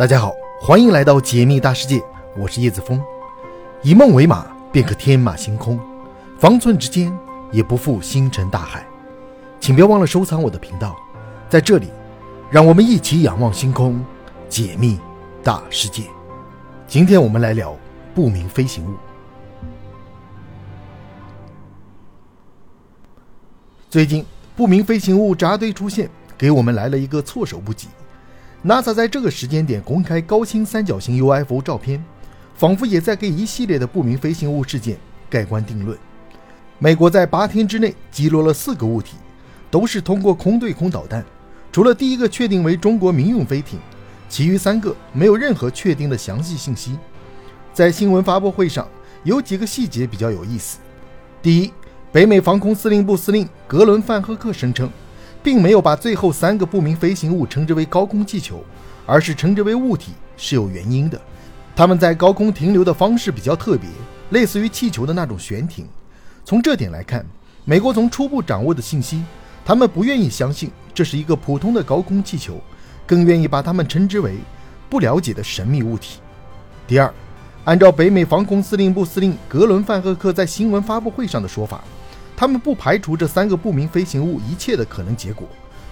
大家好，欢迎来到解密大世界，我是叶子峰。以梦为马，便可天马行空；方寸之间，也不负星辰大海。请别忘了收藏我的频道，在这里，让我们一起仰望星空，解密大世界。今天我们来聊不明飞行物。最近，不明飞行物扎堆出现，给我们来了一个措手不及。NASA 在这个时间点公开高清三角形 UFO 照片，仿佛也在给一系列的不明飞行物事件盖棺定论。美国在八天之内击落了四个物体，都是通过空对空导弹。除了第一个确定为中国民用飞艇，其余三个没有任何确定的详细信息。在新闻发布会上，有几个细节比较有意思。第一，北美防空司令部司令格伦·范赫克声称。并没有把最后三个不明飞行物称之为高空气球，而是称之为物体，是有原因的。它们在高空停留的方式比较特别，类似于气球的那种悬停。从这点来看，美国从初步掌握的信息，他们不愿意相信这是一个普通的高空气球，更愿意把它们称之为不了解的神秘物体。第二，按照北美防空司令部司令格伦·范赫克在新闻发布会上的说法。他们不排除这三个不明飞行物一切的可能结果，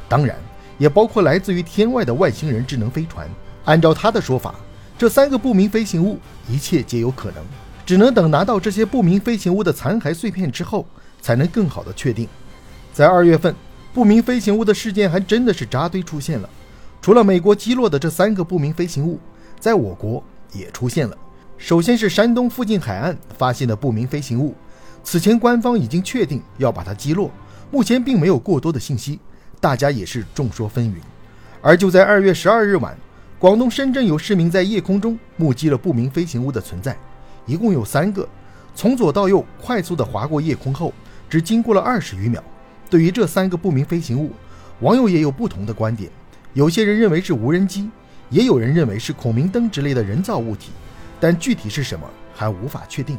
当然也包括来自于天外的外星人智能飞船。按照他的说法，这三个不明飞行物一切皆有可能，只能等拿到这些不明飞行物的残骸碎片之后，才能更好的确定。在二月份，不明飞行物的事件还真的是扎堆出现了。除了美国击落的这三个不明飞行物，在我国也出现了。首先是山东附近海岸发现的不明飞行物。此前官方已经确定要把它击落，目前并没有过多的信息，大家也是众说纷纭。而就在二月十二日晚，广东深圳有市民在夜空中目击了不明飞行物的存在，一共有三个，从左到右快速地划过夜空后，只经过了二十余秒。对于这三个不明飞行物，网友也有不同的观点，有些人认为是无人机，也有人认为是孔明灯之类的人造物体，但具体是什么还无法确定。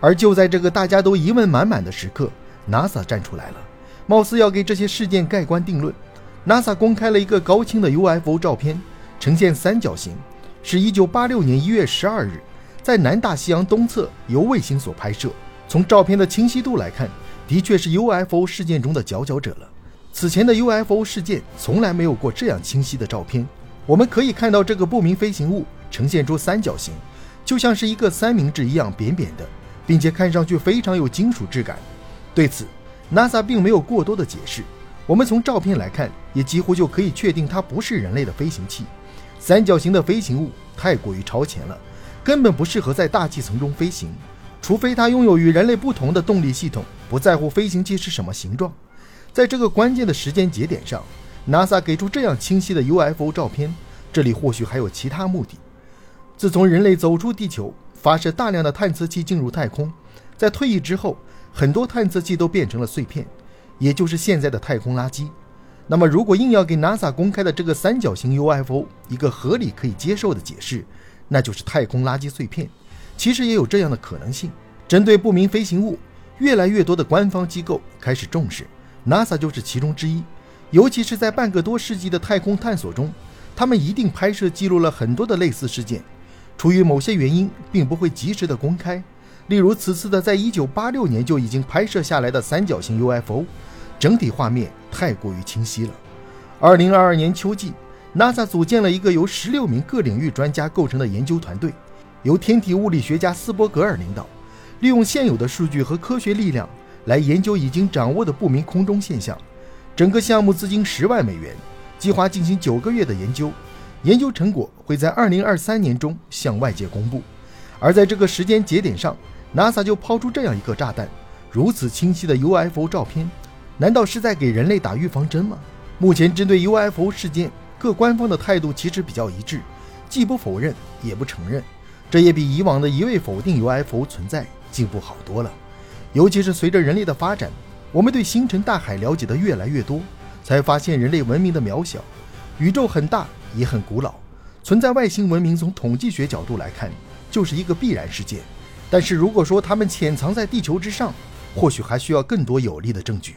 而就在这个大家都疑问满满的时刻，NASA 站出来了，貌似要给这些事件盖棺定论。NASA 公开了一个高清的 UFO 照片，呈现三角形，是一九八六年一月十二日在南大西洋东侧由卫星所拍摄。从照片的清晰度来看，的确是 UFO 事件中的佼佼者了。此前的 UFO 事件从来没有过这样清晰的照片。我们可以看到这个不明飞行物呈现出三角形，就像是一个三明治一样扁扁的。并且看上去非常有金属质感。对此，NASA 并没有过多的解释。我们从照片来看，也几乎就可以确定它不是人类的飞行器。三角形的飞行物太过于超前了，根本不适合在大气层中飞行，除非它拥有与人类不同的动力系统，不在乎飞行器是什么形状。在这个关键的时间节点上，NASA 给出这样清晰的 UFO 照片，这里或许还有其他目的。自从人类走出地球，发射大量的探测器进入太空，在退役之后，很多探测器都变成了碎片，也就是现在的太空垃圾。那么，如果硬要给 NASA 公开的这个三角形 UFO 一个合理可以接受的解释，那就是太空垃圾碎片。其实也有这样的可能性。针对不明飞行物，越来越多的官方机构开始重视，NASA 就是其中之一。尤其是在半个多世纪的太空探索中，他们一定拍摄记录了很多的类似事件。出于某些原因，并不会及时的公开。例如，此次的在一九八六年就已经拍摄下来的三角形 UFO，整体画面太过于清晰了。二零二二年秋季，NASA 组建了一个由十六名各领域专家构成的研究团队，由天体物理学家斯伯格尔领导，利用现有的数据和科学力量来研究已经掌握的不明空中现象。整个项目资金十万美元，计划进行九个月的研究。研究成果会在二零二三年中向外界公布，而在这个时间节点上，NASA 就抛出这样一个炸弹：如此清晰的 UFO 照片，难道是在给人类打预防针吗？目前针对 UFO 事件，各官方的态度其实比较一致，既不否认也不承认，这也比以往的一味否定 UFO 存在进步好多了。尤其是随着人类的发展，我们对星辰大海了解的越来越多，才发现人类文明的渺小，宇宙很大。也很古老，存在外星文明，从统计学角度来看，就是一个必然事件。但是如果说他们潜藏在地球之上，或许还需要更多有力的证据。